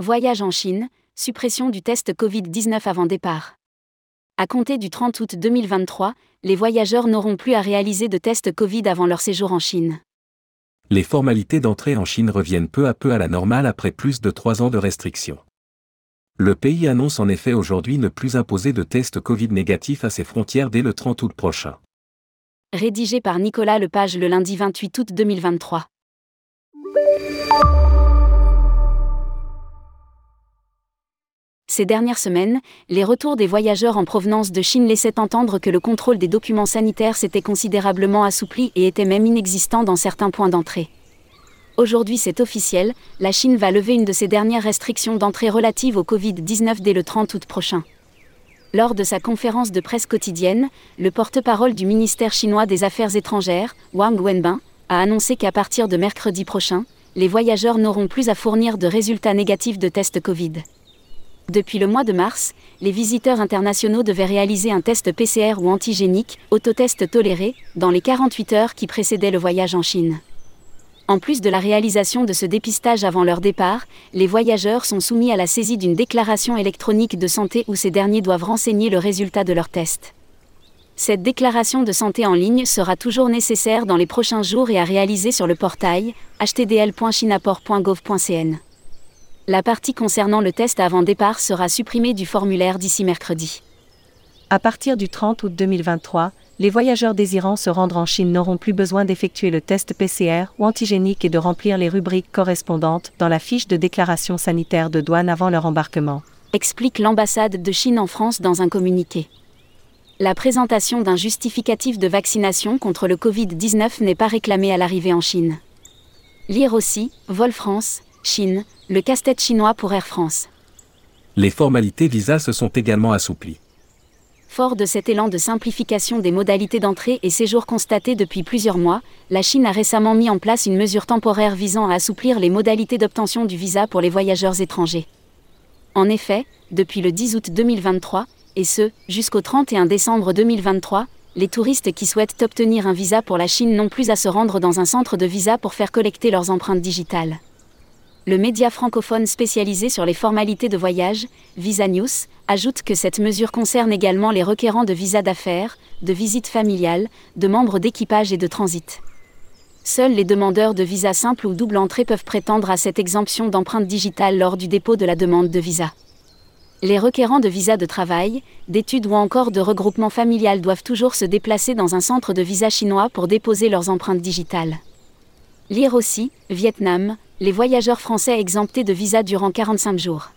Voyage en Chine, suppression du test Covid-19 avant départ. À compter du 30 août 2023, les voyageurs n'auront plus à réaliser de test Covid avant leur séjour en Chine. Les formalités d'entrée en Chine reviennent peu à peu à la normale après plus de trois ans de restrictions. Le pays annonce en effet aujourd'hui ne plus imposer de test Covid négatif à ses frontières dès le 30 août prochain. Rédigé par Nicolas Lepage le lundi 28 août 2023. Ces dernières semaines, les retours des voyageurs en provenance de Chine laissaient entendre que le contrôle des documents sanitaires s'était considérablement assoupli et était même inexistant dans certains points d'entrée. Aujourd'hui c'est officiel, la Chine va lever une de ses dernières restrictions d'entrée relatives au Covid-19 dès le 30 août prochain. Lors de sa conférence de presse quotidienne, le porte-parole du ministère chinois des Affaires étrangères, Wang Wenbin, a annoncé qu'à partir de mercredi prochain, les voyageurs n'auront plus à fournir de résultats négatifs de tests Covid. Depuis le mois de mars, les visiteurs internationaux devaient réaliser un test PCR ou antigénique, autotest toléré, dans les 48 heures qui précédaient le voyage en Chine. En plus de la réalisation de ce dépistage avant leur départ, les voyageurs sont soumis à la saisie d'une déclaration électronique de santé où ces derniers doivent renseigner le résultat de leur test. Cette déclaration de santé en ligne sera toujours nécessaire dans les prochains jours et à réaliser sur le portail htdl.chinaport.gov.cn. La partie concernant le test avant départ sera supprimée du formulaire d'ici mercredi. À partir du 30 août 2023, les voyageurs désirant se rendre en Chine n'auront plus besoin d'effectuer le test PCR ou antigénique et de remplir les rubriques correspondantes dans la fiche de déclaration sanitaire de douane avant leur embarquement. Explique l'ambassade de Chine en France dans un communiqué. La présentation d'un justificatif de vaccination contre le Covid-19 n'est pas réclamée à l'arrivée en Chine. Lire aussi, Vol France, Chine, le casse-tête chinois pour Air France. Les formalités visa se sont également assouplies. Fort de cet élan de simplification des modalités d'entrée et séjour constaté depuis plusieurs mois, la Chine a récemment mis en place une mesure temporaire visant à assouplir les modalités d'obtention du visa pour les voyageurs étrangers. En effet, depuis le 10 août 2023, et ce, jusqu'au 31 décembre 2023, les touristes qui souhaitent obtenir un visa pour la Chine n'ont plus à se rendre dans un centre de visa pour faire collecter leurs empreintes digitales le média francophone spécialisé sur les formalités de voyage, Visa News, ajoute que cette mesure concerne également les requérants de visa d'affaires, de visite familiale, de membres d'équipage et de transit. Seuls les demandeurs de visa simple ou double entrée peuvent prétendre à cette exemption d'empreinte digitale lors du dépôt de la demande de visa. Les requérants de visa de travail, d'études ou encore de regroupement familial doivent toujours se déplacer dans un centre de visa chinois pour déposer leurs empreintes digitales. Lire aussi, Vietnam, les voyageurs français exemptés de visa durant 45 jours.